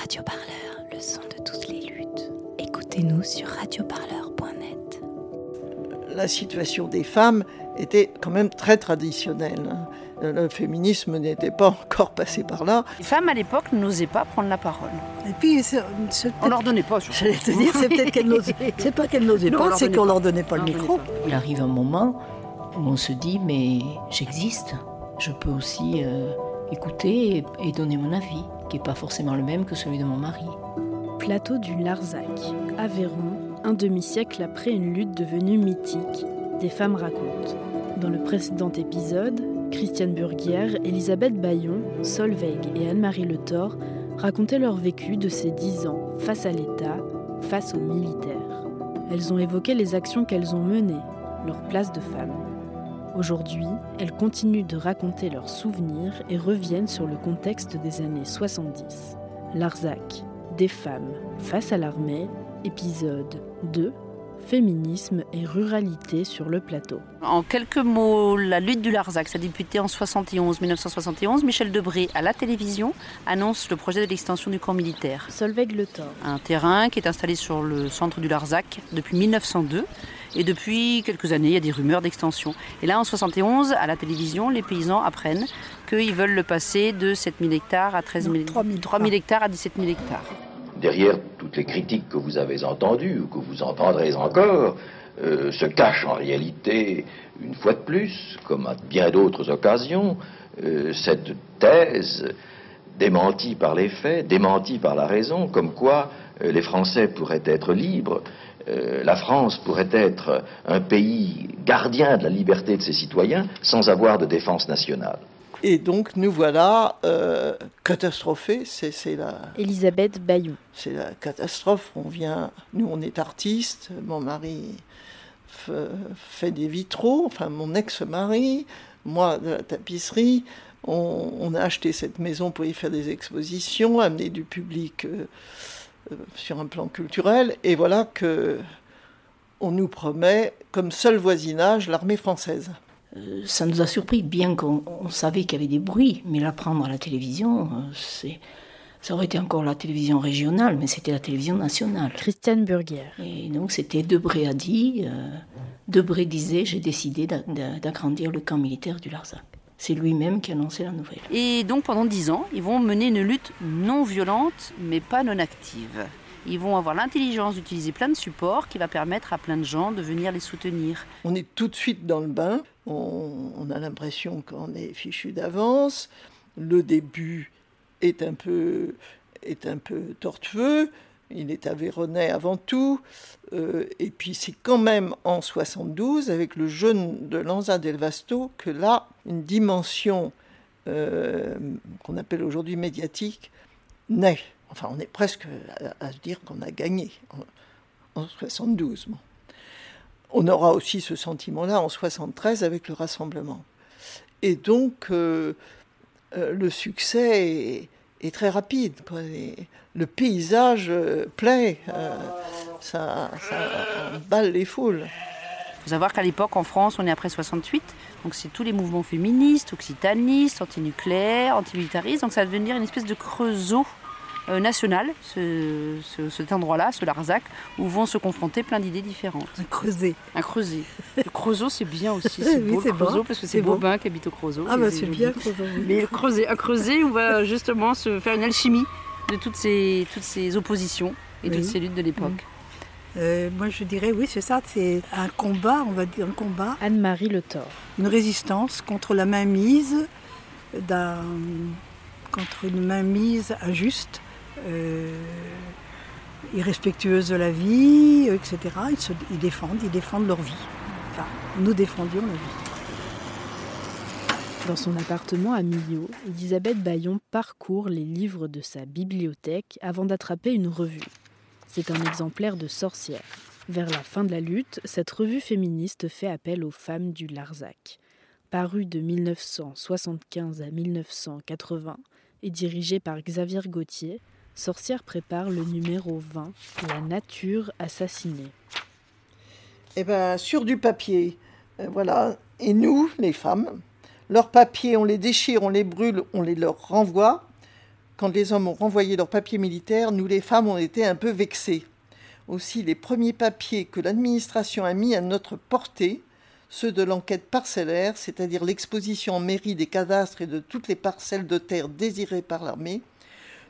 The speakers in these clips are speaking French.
Radio Parleur, le son de toutes les luttes. Écoutez-nous sur radioparleur.net. La situation des femmes était quand même très traditionnelle. Le féminisme n'était pas encore passé par là. Les femmes à l'époque n'osaient pas prendre la parole. Et puis, c'est- c'est On leur donnait pas. J'allais te dire, c'est peut-être qu'elles n'osaient C'est pas qu'elles n'osaient pas, c'est qu'on leur donnait pas le micro. pas. Il arrive un moment où on se dit mais j'existe, je peux aussi euh, écouter et, et donner mon avis, qui n'est pas forcément le même que celui de mon mari. Plateau du Larzac, Aveyron, un demi-siècle après une lutte devenue mythique. Des femmes racontent. Dans le précédent épisode, Christiane Burguière, Elisabeth Bayon, Solveig et Anne-Marie Le Thor racontaient leur vécu de ces dix ans face à l'État, face aux militaires. Elles ont évoqué les actions qu'elles ont menées, leur place de femme. Aujourd'hui, elles continuent de raconter leurs souvenirs et reviennent sur le contexte des années 70. Larzac, des femmes face à l'armée, épisode 2, féminisme et ruralité sur le plateau. En quelques mots, la lutte du Larzac, ça a débuté en 71, 1971. Michel Debré, à la télévision, annonce le projet de l'extension du camp militaire. Solveig Le Thor, Un terrain qui est installé sur le centre du Larzac depuis 1902. Et depuis quelques années, il y a des rumeurs d'extension. Et là, en 71, à la télévision, les paysans apprennent qu'ils veulent le passer de 7000 hectares à 13 000 Non, 3 000 3000 hectares à 17 000 hectares. derrière toutes les critiques que vous avez entendues ou que vous entendrez encore, euh, se cache en réalité, une fois de plus, comme à bien d'autres occasions, euh, cette thèse démentie par les faits, démentie par la raison, comme quoi euh, les Français pourraient être libres, euh, la France pourrait être un pays gardien de la liberté de ses citoyens sans avoir de défense nationale. Et donc nous voilà euh, catastrophés, c'est c'est la, Elisabeth Bayon, c'est la catastrophe. On vient, nous on est artistes, mon mari f- fait des vitraux, enfin mon ex-mari, moi de la tapisserie. On, on a acheté cette maison pour y faire des expositions, amener du public euh, sur un plan culturel, et voilà que on nous promet comme seul voisinage l'armée française. Euh, ça nous a surpris, bien qu'on on savait qu'il y avait des bruits, mais l'apprendre à la télévision, euh, c'est, ça aurait été encore la télévision régionale, mais c'était la télévision nationale. Christiane Burguière, Et donc c'était Debré a dit, euh, Debré disait, j'ai décidé d'a- d'a- d'agrandir le camp militaire du Larzac. C'est lui-même qui a annoncé la nouvelle. Et donc pendant 10 ans, ils vont mener une lutte non violente, mais pas non active. Ils vont avoir l'intelligence d'utiliser plein de supports qui va permettre à plein de gens de venir les soutenir. On est tout de suite dans le bain, on, on a l'impression qu'on est fichu d'avance, le début est un peu, est un peu tortueux, il est avéronnais avant tout, euh, et puis c'est quand même en 72, avec le jeune de Lanza del Vasto, que là, une dimension euh, qu'on appelle aujourd'hui médiatique naît. Enfin, on est presque à, se dire qu'on a gagné en, en 72. bon. On aura aussi ce sentiment-là en 73 avec le rassemblement. Et donc, euh, le succès est, est très rapide. quoi. Et le paysage euh, plaît, euh, ça, ça emballe les foules. Il faut savoir qu'à l'époque, en France, on est après 68, donc c'est tous les mouvements féministes, occitanistes, antinucléaires, antimilitaristes, donc ça va devenir une espèce de creusot national, ce- ce- cet endroit-là, ce Larzac, où vont se confronter plein d'idées différentes. Un creuset. Un creuset. Le creusot, c'est bien aussi, c'est Oui, beau c'est le creusot, bon. parce que C'est. Bobin qui habite au creusot. Ah bah c'est bien. Mais le creuset, un creuset où va justement se faire une alchimie de toutes ces, toutes ces oppositions et Oui. toutes ces luttes de l'époque. Euh, moi je dirais oui c'est ça, c'est un combat, on va dire un combat, Anne-Marie Le Thor, une résistance contre la mainmise d'un contre une mainmise injuste, euh, irrespectueuse de la vie, etc. Ils, se, défendent, ils défendent leur vie. Enfin, nous défendions la vie. Dans son appartement à Millau, Elisabeth Bayon parcourt les livres de sa bibliothèque avant d'attraper une revue. C'est un exemplaire de Sorcière. Vers la fin de la lutte, cette revue féministe fait appel aux femmes du Larzac. Parue de 1975 à 1980 et dirigée par Xavier Gauthier, Sorcière prépare le numéro 20, La nature assassinée. Eh ben, sur du papier, euh, voilà. Et nous, les femmes, leurs papiers, on les déchire, on les brûle, on les leur renvoie quand les hommes ont renvoyé leurs papiers militaires, nous les femmes ont été un peu vexées. Aussi, les premiers papiers que l'administration a mis à notre portée, ceux de l'enquête parcellaire, c'est-à-dire l'exposition en mairie des cadastres et de toutes les parcelles de terre désirées par l'armée,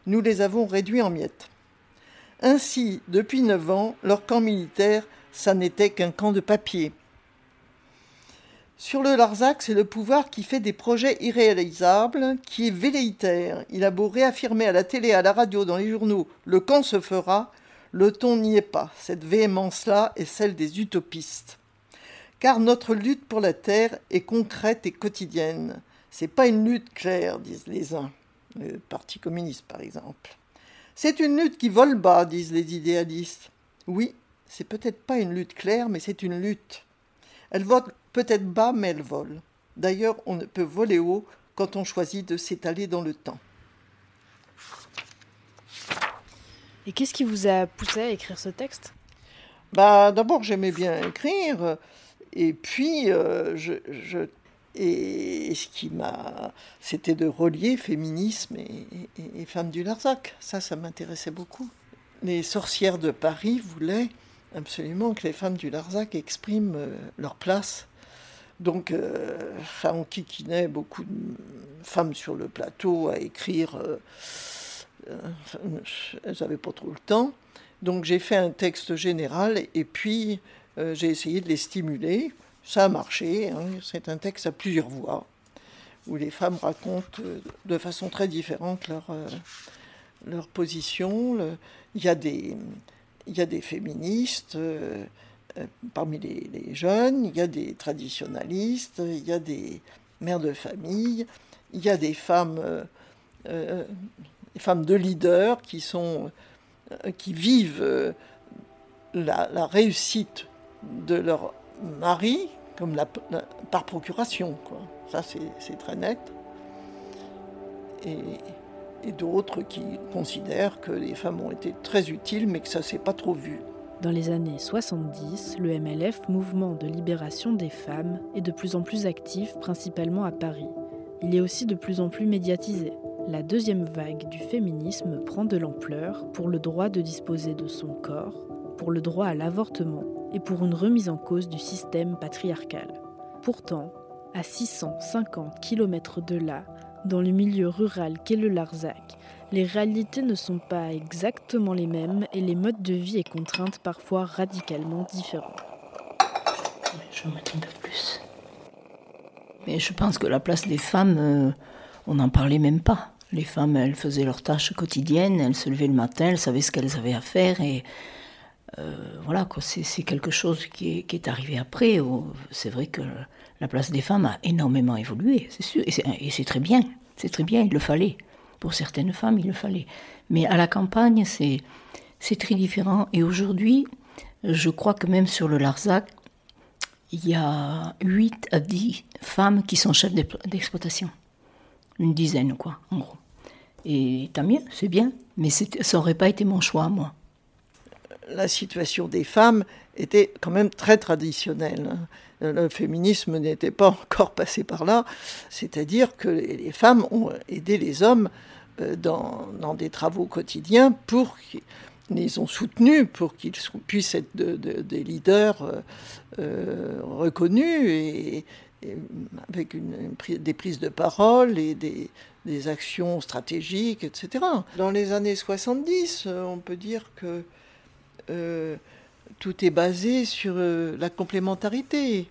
nous les avons réduits en miettes. Ainsi, depuis neuf ans, leur camp militaire, ça n'était qu'un camp de papier. Sur le Larzac, c'est le pouvoir qui fait des projets irréalisables, qui est velléitaire. Il a beau réaffirmer à la télé, à la radio, dans les journaux, le camp se fera, le ton n'y est pas. Cette véhémence-là est celle des utopistes. Car notre lutte pour la terre est concrète et quotidienne. C'est pas une lutte claire, disent les uns, le Parti communiste par exemple. C'est une lutte qui vole bas, disent les idéalistes. Oui, c'est peut-être pas une lutte claire, mais c'est une lutte. Elle vole peut-être bas, mais elle vole. D'ailleurs, on ne peut voler haut quand on choisit de s'étaler dans le temps. Et qu'est-ce qui vous a poussé à écrire ce texte? Bah, d'abord, j'aimais bien écrire, et puis euh, je, je, et ce qui m'a, c'était de relier féminisme et, femmes du Larzac. Ça, ça m'intéressait beaucoup. Les sorcières de Paris voulaient absolument que les femmes du Larzac expriment euh, leur place. Donc, euh, ça enquiquinait beaucoup de femmes sur le plateau à écrire. Euh, elles n'avaient pas trop le temps. Donc, j'ai fait un texte général et puis euh, j'ai essayé de les stimuler. Ça a marché. Hein. C'est un texte à plusieurs voix où les femmes racontent euh, de façon très différente leur, euh, leur position. Il, y a des, il y a des féministes euh, parmi les, jeunes, il y a des traditionalistes, il y a des mères de famille, il y a des femmes, femmes de leaders qui, sont, qui vivent la, la réussite de leur mari comme par procuration. Quoi. Ça, c'est très net. Et, et d'autres qui considèrent que les femmes ont été très utiles, mais que ça s'est pas trop vu. Dans les années 70, le MLF, mouvement de libération des femmes, est de plus en plus actif, principalement à Paris. Il est aussi de plus en plus médiatisé. La deuxième vague du féminisme prend de l'ampleur pour le droit de disposer de son corps, pour le droit à l'avortement et pour une remise en cause du système patriarcal. Pourtant, à 650 km de là, dans le milieu rural qu'est le Larzac, les réalités ne sont pas exactement les mêmes et les modes de vie et contraintes parfois radicalement différents. Je vais mettre plus. Mais je pense que la place des femmes, euh, on n'en parlait même pas. Les femmes, elles faisaient leurs tâches quotidiennes, elles se levaient le matin, elles savaient ce qu'elles avaient à faire et voilà, c'est quelque chose qui est, qui est arrivé après. C'est vrai que la place des femmes a énormément évolué, c'est sûr, et c'est très bien, c'est très bien, il le fallait. Pour certaines femmes, il le fallait. Mais à la campagne, c'est très différent. Et aujourd'hui, je crois que même sur le Larzac, il y a 8 à 10 femmes qui sont chefs d'exploitation. Une dizaine, quoi, en gros. Et tant mieux, c'est bien, mais ça n'aurait pas été mon choix, moi la situation des femmes était quand même très traditionnelle. Le féminisme n'était pas encore passé par là, c'est-à-dire que les femmes ont aidé les hommes euh, dans, des travaux quotidiens pour les ont soutenus pour qu'ils puissent être de, de, des leaders euh, euh, reconnus et, avec des prises de parole et des, actions stratégiques, etc. Dans les années 70, on peut dire que euh, tout est basé sur euh, la complémentarité.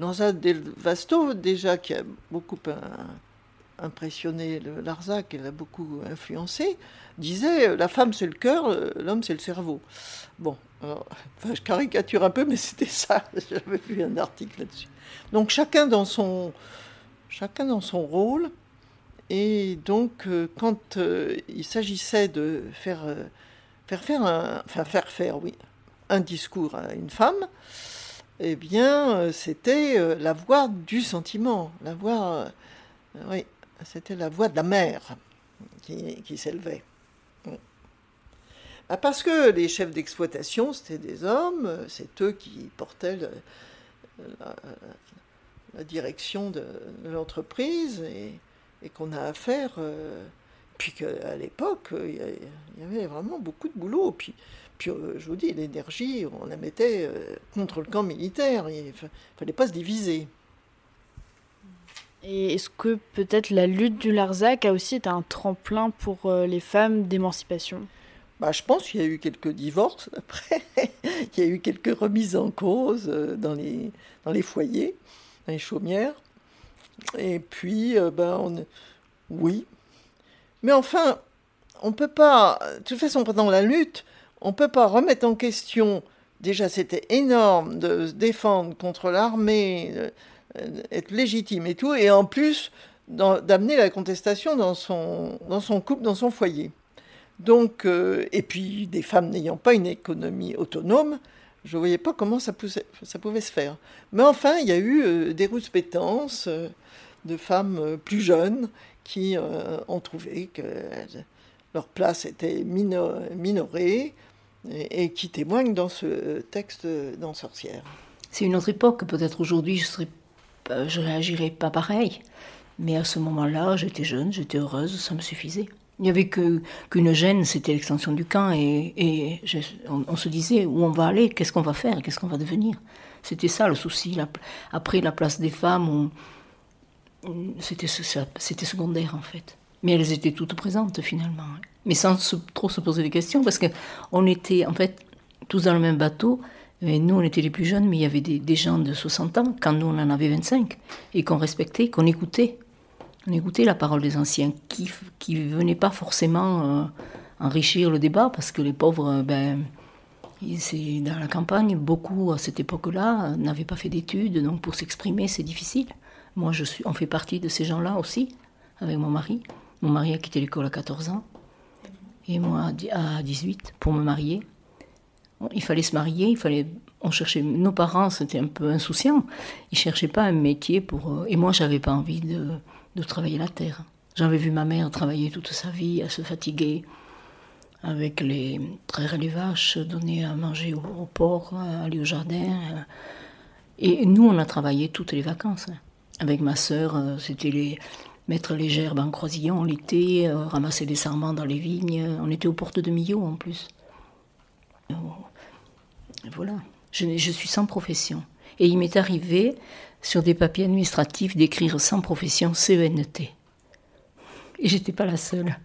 Un Del Vasto, déjà, qui a beaucoup impressionné Larzac et l'a beaucoup influencé, disait euh, la femme c'est le cœur, l'homme c'est le cerveau. Bon, enfin, je caricature un peu, mais c'était ça. J'avais vu un article là-dessus. Donc chacun dans son, chacun dans son rôle. Et donc, quand il s'agissait de faire faire faire un, enfin faire faire, oui, un discours à une femme, eh bien, c'était la voix du sentiment, la voix, oui, c'était la voix de la mère qui, qui s'élevait. Parce que les chefs d'exploitation, c'était des hommes, c'est eux qui portaient la, direction de, l'entreprise et, qu'on a affaire. Euh, Puis qu'à l'époque, il y avait vraiment beaucoup de boulot. Puis, puis je vous dis, l'énergie, on la mettait contre le camp militaire. Il ne fallait pas se diviser. Et est-ce que peut-être la lutte du Larzac a aussi été un tremplin pour les femmes d'émancipation? Bah, je pense qu'il y a eu quelques divorces après. il y a eu quelques remises en cause euh, dans les, dans les foyers, dans les chaumières. Et puis, euh, ben, on... oui. Mais enfin, on peut pas, de toute façon, pendant la lutte, on peut pas remettre en question. Déjà, c'était énorme de se défendre contre l'armée, être légitime et tout, et en plus d'amener la contestation dans son, dans son couple, dans son foyer. Donc, euh, et puis des femmes n'ayant pas une économie autonome, je ne voyais pas comment ça, pouvait se faire. Mais enfin, il y a eu euh, des rouspétances euh, de femmes plus jeunes qui ont trouvé que leur place était minorée et, qui témoignent dans ce texte dans Sorcière. C'est une autre époque. Peut-être aujourd'hui, je ne je réagirais pas pareil. Mais à ce moment-là, j'étais jeune, j'étais heureuse, ça me suffisait. Il n'y avait qu'une gêne, c'était l'extension du camp, et, on, se disait où on va aller, qu'est-ce qu'on va faire, qu'est-ce qu'on va devenir? C'était ça le souci. après, la place des femmes, c'était secondaire en fait. Mais elles étaient toutes présentes finalement. Mais sans trop se poser des questions, parce qu'on était en fait tous dans le même bateau. Et nous, on était les plus jeunes, mais il y avait des, gens de 60 ans, quand nous, on en avait 25, et qu'on respectait, qu'on écoutait. On écoutait la parole des anciens qui qui venaient pas forcément euh, enrichir le débat parce que les pauvres, euh, ben, dans la campagne, beaucoup à cette époque-là n'avaient pas fait d'études, donc pour s'exprimer c'est difficile. Moi, je suis, on fait partie de ces gens-là aussi, avec mon mari. Mon mari a quitté l'école à 14 ans et moi à 18 pour me marier. Il fallait se marier, il fallait on cherchait, nos parents, c'était un peu insouciant. Ils cherchaient pas un métier pour. Euh, et moi, j'avais pas envie de, travailler la terre. J'avais vu ma mère travailler toute sa vie, à se fatiguer avec les traire les vaches, donner à manger au, porc, aller au jardin. Et nous, on a travaillé toutes les vacances. Avec ma sœur, c'était les mettre les gerbes en croisillon l'été, ramasser les sarments dans les vignes. On était aux portes de Millau en plus. Voilà. Je, suis sans profession. Et il m'est arrivé sur des papiers administratifs d'écrire sans profession CENT. Et j'étais pas la seule.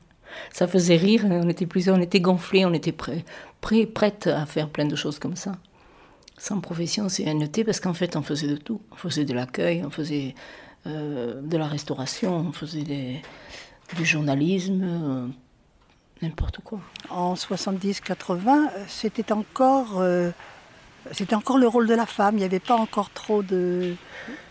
Ça faisait rire, on était plusieurs, on était gonflés, on était prêts, prêts, prêtes à faire plein de choses comme ça. Sans profession CNT, parce qu'en fait, on faisait de tout. On faisait de l'accueil, on faisait euh, de la restauration, on faisait du journalisme, euh, n'importe quoi. En 70-80, c'était encore euh, c'était encore le rôle de la femme. Il n'y avait pas encore trop de.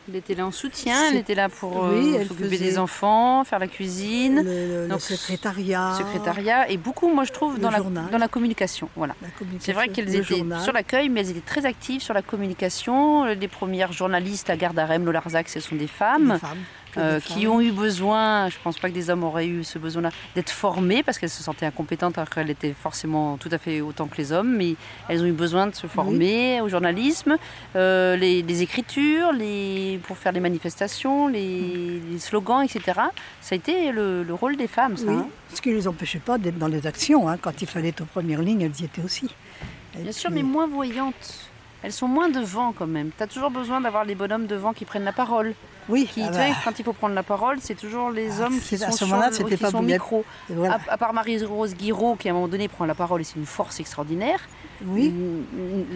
Elle était là en soutien, elle était là pour euh, s'occuper des enfants, faire la cuisine. Le, secrétariat. Secrétariat. Et beaucoup, moi, je trouve, dans la, dans la, communication. Voilà. C'est vrai qu'elles étaient sur l'accueil, mais elles étaient très actives sur la communication. Les premières journalistes à Gardarem, Lolarzac, ce sont des femmes. Des femmes. Euh, qui ont eu besoin, je ne pense pas que des hommes auraient eu ce besoin-là, d'être formées parce qu'elles se sentaient incompétentes alors qu'elles étaient forcément tout à fait autant que les hommes, mais elles ont eu besoin de se former au journalisme, euh, les, écritures, les, pour faire les manifestations, les, slogans, etc. Ça a été le, rôle des femmes, ça. Hein. Ce qui ne les empêchait pas d'être dans les actions. Hein. Quand il fallait être aux premières lignes, elles y étaient aussi. Bien sûr, mais moins voyantes. Elles sont moins devant quand même. Tu as toujours besoin d'avoir les bonhommes devant qui prennent la parole. Oui, qui, ah bah. quand il faut prendre la parole, c'est toujours les ah, hommes qui sont sur le, qui sont micro. À, part Marie-Rose Guiraud, qui à un moment donné prend la parole et c'est une force extraordinaire. Oui.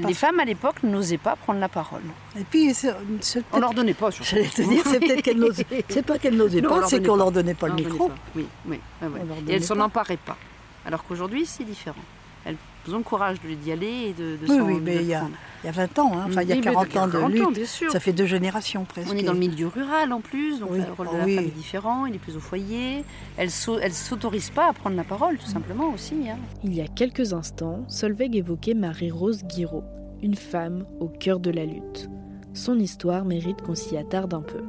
Les femmes à l'époque n'osaient pas prendre la parole. Et puis, on leur donnait pas. J'allais te dire, c'est peut-être qu'elles n'osaient. C'est pas qu'elles n'osaient pas, c'est qu'on leur donnait pas le micro. Oui, oui. Et elles s'en emparaient pas. Alors qu'aujourd'hui, c'est différent. Elles ont le courage d'y aller et de, de Oui, oui, mais il y, a, il y a 20 ans, hein. enfin il y a 40 ans de lutte. Ça fait deux générations presque. On est dans le milieu rural en plus, donc le rôle de la femme est différent, il est plus au foyer. Elle ne s'autorise pas à prendre la parole, tout simplement aussi. Hein. Il y a quelques instants, Solveig évoquait Marie-Rose Guiraud, une femme au cœur de la lutte. Son histoire mérite qu'on s'y attarde un peu.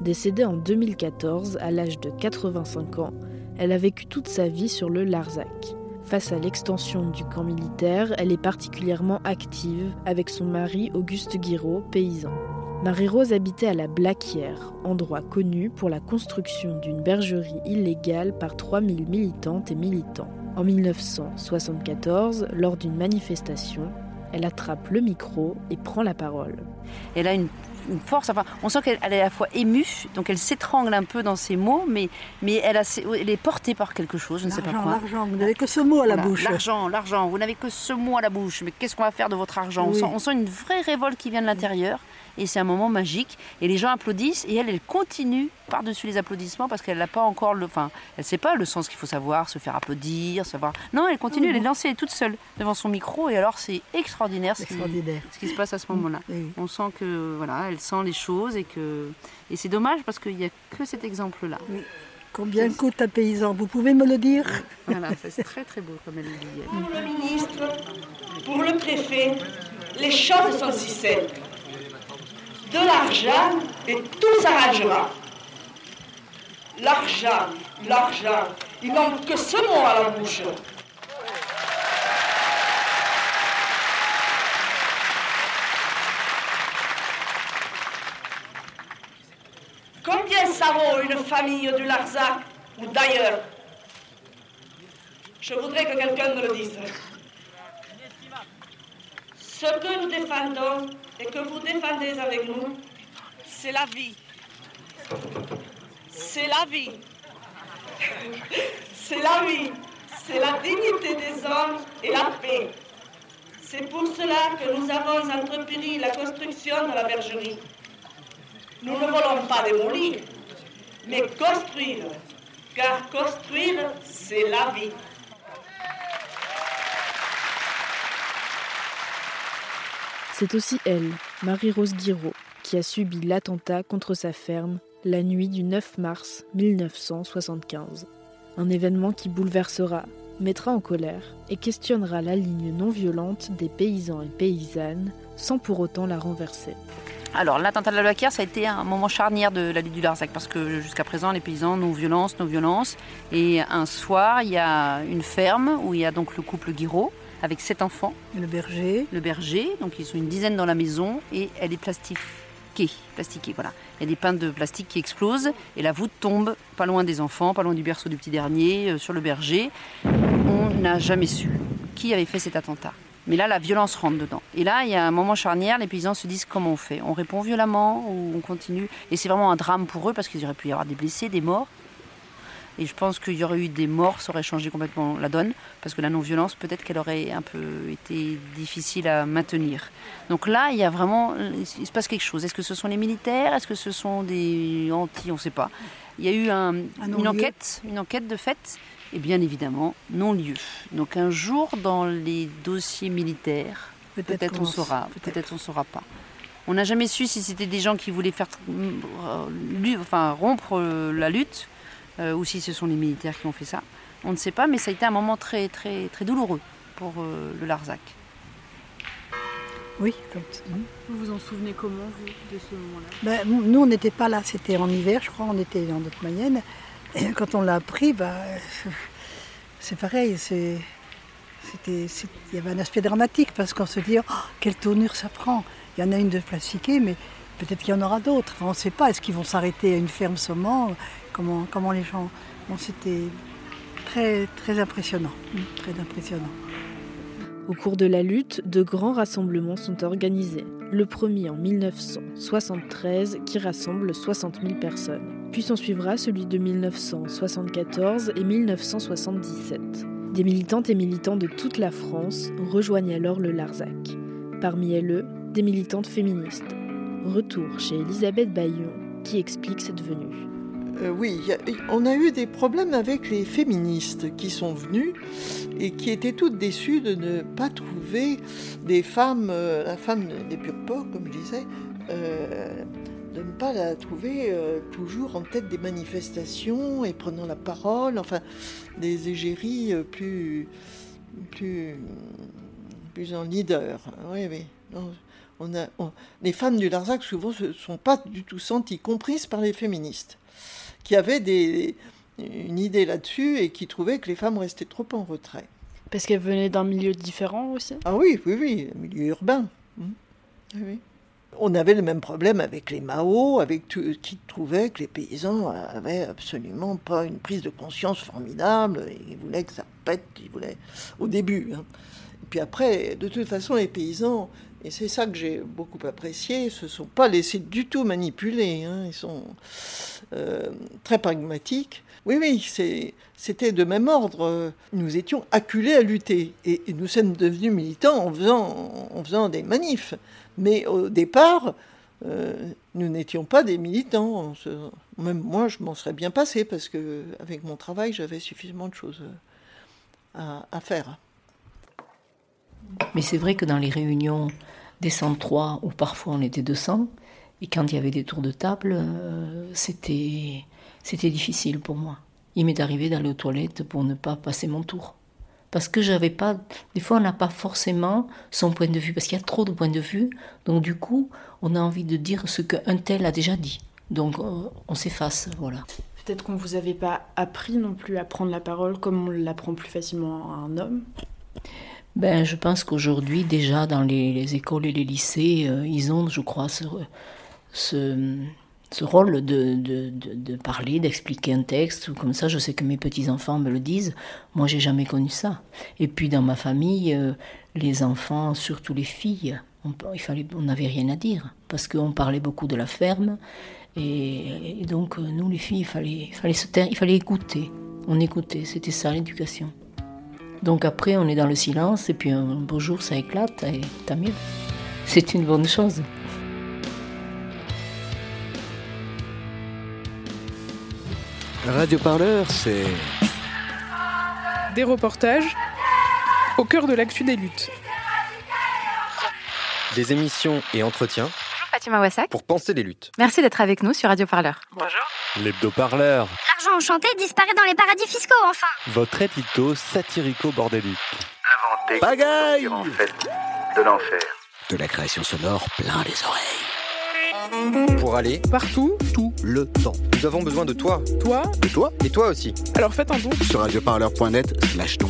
Décédée en 2014 à l'âge de 85 ans, elle a vécu toute sa vie sur le Larzac. Face à l'extension du camp militaire, elle est particulièrement active avec son mari Auguste Guiraud, paysan. Marie-Rose habitait à la Blaquière, endroit connu pour la construction d'une bergerie illégale par 3000 militantes et militants. En 1974, lors d'une manifestation, elle attrape le micro et prend la parole. Elle a une, une force, enfin, on sent qu'elle elle est à la fois émue, donc elle s'étrangle un peu dans ses mots, mais, mais elle, a, ses- elle est portée par quelque chose, je ne sais pas quoi. l'argent, vous n'avez que ce mot à la Voilà, bouche. L'argent, l'argent, vous n'avez que ce mot à la bouche, mais qu'est-ce qu'on va faire de votre argent? On, sent, on sent une vraie révolte qui vient de l'intérieur, et c'est un moment magique, et les gens applaudissent, et elle, elle continue par-dessus les applaudissements, parce qu'elle n'a pas encore le... Enfin, elle ne sait pas le sens qu'il faut savoir, se faire applaudir, savoir... Non, elle continue, elle est lancée, elle est toute seule devant son micro, et alors c'est extraordinaire ce qui, Extraordinaire. ce qui se passe à ce moment-là. Oui. On sent que, voilà, elle sent les choses, et que... Et c'est dommage, parce qu'il n'y a que cet exemple-là. Combien coûte un paysan? Vous pouvez me le dire? Voilà, c'est très très beau, comme elle le dit. Pour le ministre, pour le préfet, les choses sont si simples. De l'argent et tout s'arrangera. L'argent, l'argent, ils n'ont que ce mot à la bouche. Vaut une famille du Larzac ou d'ailleurs Je voudrais que quelqu'un me le dise. Ce que nous défendons et que vous défendez avec nous, c'est la vie. C'est la vie. C'est la vie. C'est la dignité des hommes et la paix. C'est pour cela que nous avons entrepris la construction de la bergerie. Nous ne voulons pas démolir, mais construire. Car construire, c'est la vie. C'est aussi elle, Marie-Rose Guiraud, qui a subi l'attentat contre sa ferme la nuit du 9 mars 1975. Un événement qui bouleversera, mettra en colère et questionnera la ligne non violente des paysans et paysannes sans pour autant la renverser. Alors, l'attentat de la Blaquière, ça a été un moment charnière de la lutte du Larzac, parce que jusqu'à présent, les paysans, non violence, non violence. Et un soir, il y a une ferme où il y a donc le couple Guiraud, avec sept enfants, Le berger. le berger, donc ils sont une dizaine dans la maison, et elle est plastiquée, plastiquée, voilà. Il y a des pintes de plastique qui explosent, et la voûte tombe pas loin des enfants, pas loin du berceau du petit dernier, euh, sur le berger. On n'a jamais su qui avait fait cet attentat. Mais là, la violence rentre dedans. Et là, il y a un moment charnière, les paysans se disent comment on fait? On répond violemment ou on continue? Et c'est vraiment un drame pour eux parce qu'il aurait pu y avoir des blessés, des morts. Et je pense qu'il y aurait eu des morts, ça aurait changé complètement la donne, parce que la non-violence, peut-être qu'elle aurait un peu été difficile à maintenir. Donc là, il y a vraiment, il se passe quelque chose. Est-ce que ce sont les militaires? Est-ce que ce sont des anti? On ne sait pas. Il y a eu un- Un une enquête, une enquête de fait, et bien évidemment non-lieu. Donc un jour, dans les dossiers militaires, Peut-être on saura, peut-être. peut-être on saura pas. On n'a jamais su si c'était des gens qui voulaient faire euh, enfin, rompre euh, la lutte euh, ou si ce sont les militaires qui ont fait ça. On ne sait pas, mais ça a été un moment très, très, très douloureux pour euh, le Larzac. Oui, comme Vous vous en souvenez comment, vous, de ce moment-là? Ben, nous, on n'était pas là, c'était en hiver, je crois, on était dans notre moyenne. Quand on l'a appris, ben, c'est pareil, il y avait un aspect dramatique parce qu'on se dit, oh, quelle tournure ça prend. Il y en a une de plastiquée, mais peut-être qu'il y en aura d'autres. On ne sait pas, est-ce qu'ils vont s'arrêter à une ferme saumon? Comment, les gens. C'était très, très impressionnant, très impressionnant. Au cours de la lutte, de grands rassemblements sont organisés. Le premier en 1973 qui rassemble 60 000 personnes. Puis s'en suivra celui de 1974 et 1977. Des militantes et militants de toute la France rejoignent alors le Larzac. Parmi elles, des militantes féministes. Retour chez Elisabeth Bayon qui explique cette venue. Euh, oui, on a eu des problèmes avec les féministes qui sont venues et qui étaient toutes déçues de ne pas trouver des femmes, euh, la femme des purs porcs, comme je disais, euh, de ne pas la trouver euh, toujours en tête des manifestations et prenant la parole, enfin des égéries euh, plus, plus, plus en leader. Oui, oui. Non, on a, on- les femmes du Larzac, souvent, ne sont pas du tout senties comprises par les féministes qui avaient des, une idée là-dessus et qui trouvaient que les femmes restaient trop en retrait. Parce qu'elle venait d'un milieu différent aussi? Ah oui, oui, oui, milieu urbain. Oui, oui. On avait le même problème avec les Mao, avec qui trouvaient que les paysans avaient absolument pas une prise de conscience formidable. Ils voulaient que ça pète, ils voulaient au début. Hein. Et puis après, de toute façon, les paysans, et c'est ça que j'ai beaucoup apprécié, se sont pas laissés du tout manipuler. Hein. Ils sont euh, très pragmatiques. Oui, oui, c'était de même ordre. Nous étions acculés à lutter. Et, nous sommes devenus militants en faisant, des manifs. Mais au départ, euh, nous n'étions pas des militants. Même moi, je m'en serais bien passé parce que avec mon travail, j'avais suffisamment de choses à, à faire. Mais c'est vrai que dans les réunions des 103, où parfois on était 200, et quand il y avait des tours de table, euh, c'était c'était difficile pour moi. Il m'est arrivé d'aller aux toilettes pour ne pas passer mon tour. Parce que j'avais pas. Des fois, on n'a pas forcément son point de vue, parce qu'il y a trop de points de vue. Donc, du coup, on a envie de dire ce qu'un tel a déjà dit. Donc, euh, on s'efface, voilà. Peut-être qu'on ne vous avait pas appris non plus à prendre la parole comme on l'apprend plus facilement à un homme? Ben, Je pense qu'aujourd'hui, déjà, dans les, écoles et les lycées, euh, ils ont, je crois, ce, ce, ce rôle de, de, de, parler, d'expliquer un texte, ou comme ça, je sais que mes petits-enfants me le disent. Moi, j'ai jamais connu ça. Et puis, dans ma famille, euh, les enfants, surtout les filles, on, il on n'avait rien à dire, parce qu'on parlait beaucoup de la ferme. Et, donc, euh, nous, les filles, il fallait, il fallait se il fallait écouter. On écoutait, c'était ça l'éducation. Donc après, on est dans le silence, et puis un beau jour, ça éclate, et tant mieux. C'est une bonne chose. Radio Parleur, c'est. Des reportages au cœur de l'actu des luttes. Des émissions et entretiens. Bonjour Fatima Wassak. Pour penser les luttes. Merci d'être avec nous sur Radio Parleur. Bonjour. L'hebdo-parleur. L'argent enchanté disparaît dans les paradis fiscaux, enfin. Votre édito satirico-bordélique. Inventé. Bagaille en fait de l'enfer. De la création sonore plein les oreilles. Pour aller partout, tout le temps. Nous avons besoin de toi. Toi De toi Et toi aussi. Alors faites un don sur radioparleur.net slash don.